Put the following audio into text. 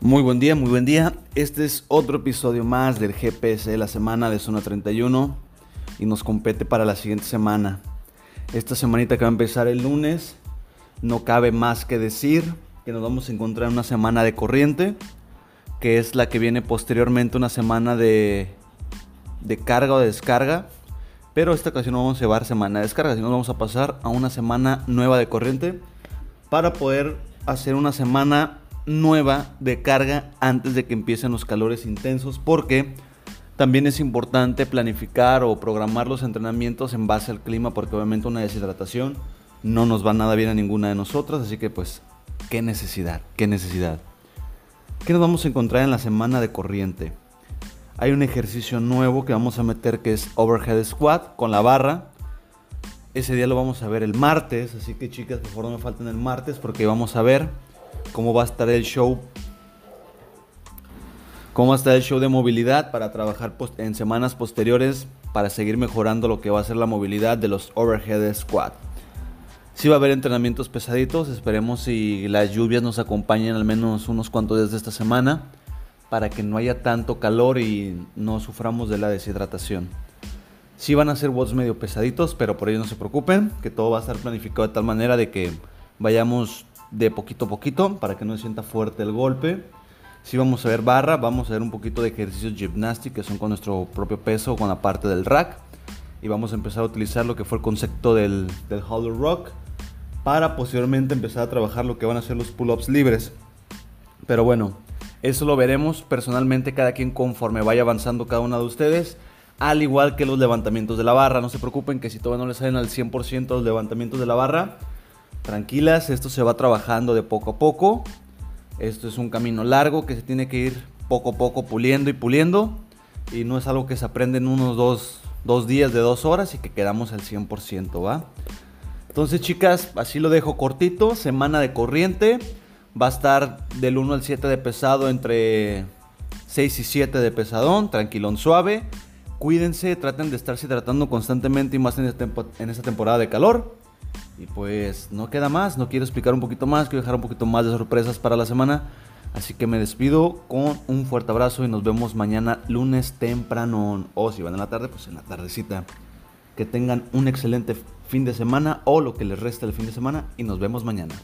Muy buen día, muy buen día. Este es otro episodio más del GPS de la semana de Zona 31 y nos compete para la siguiente semana. Esta semanita que va a empezar el lunes, no cabe más que decir que nos vamos a encontrar en una semana de corriente, que es la que viene posteriormente una semana de, de carga o de descarga. Pero esta ocasión no vamos a llevar semana de descarga, sino vamos a pasar a una semana nueva de corriente para poder hacer una semana nueva de carga antes de que empiecen los calores intensos porque también es importante planificar o programar los entrenamientos en base al clima porque obviamente una deshidratación no nos va nada bien a ninguna de nosotras, así que pues qué necesidad, qué necesidad. ¿Qué nos vamos a encontrar en la semana de corriente? Hay un ejercicio nuevo que vamos a meter que es overhead squat con la barra. Ese día lo vamos a ver el martes, así que chicas, por favor no me falten el martes porque vamos a ver cómo va a estar el show, cómo va a estar el show de movilidad para trabajar en semanas posteriores para seguir mejorando lo que va a ser la movilidad de los overhead squat. Si va a haber entrenamientos pesaditos, esperemos si las lluvias nos acompañen al menos unos cuantos días de esta semana para que no haya tanto calor y no suframos de la deshidratación. Sí van a ser watts medio pesaditos, pero por ello no se preocupen, que todo va a estar planificado de tal manera de que vayamos de poquito a poquito para que no se sienta fuerte el golpe. Si vamos a ver barra, vamos a ver un poquito de ejercicios gymnastic que son con nuestro propio peso, con la parte del rack. Y vamos a empezar a utilizar lo que fue el concepto del, del hollow rock para posteriormente empezar a trabajar lo que van a ser los pull-ups libres. Pero bueno, eso lo veremos personalmente cada quien conforme vaya avanzando cada uno de ustedes. Al igual que los levantamientos de la barra. No se preocupen que si todavía no les salen al 100% los levantamientos de la barra, tranquilas, esto se va trabajando de poco a poco. Esto es un camino largo que se tiene que ir poco a poco puliendo y puliendo. Y no es algo que se aprende en unos dos, días de dos horas y que quedamos al 100%, ¿va? Entonces, chicas, así lo dejo cortito. Semana de corriente. Va a estar del 1 al 7 de pesado entre 6 y 7 de pesadón, tranquilón suave. Cuídense, traten de estarse hidratando constantemente y más en esta temporada de calor. Y pues no queda más, no quiero explicar un poquito más, quiero dejar un poquito más de sorpresas para la semana. Así que me despido con un fuerte abrazo y nos vemos mañana lunes temprano. O si van en la tarde, pues en la tardecita. Que tengan un excelente fin de semana o lo que les resta del fin de semana y nos vemos mañana.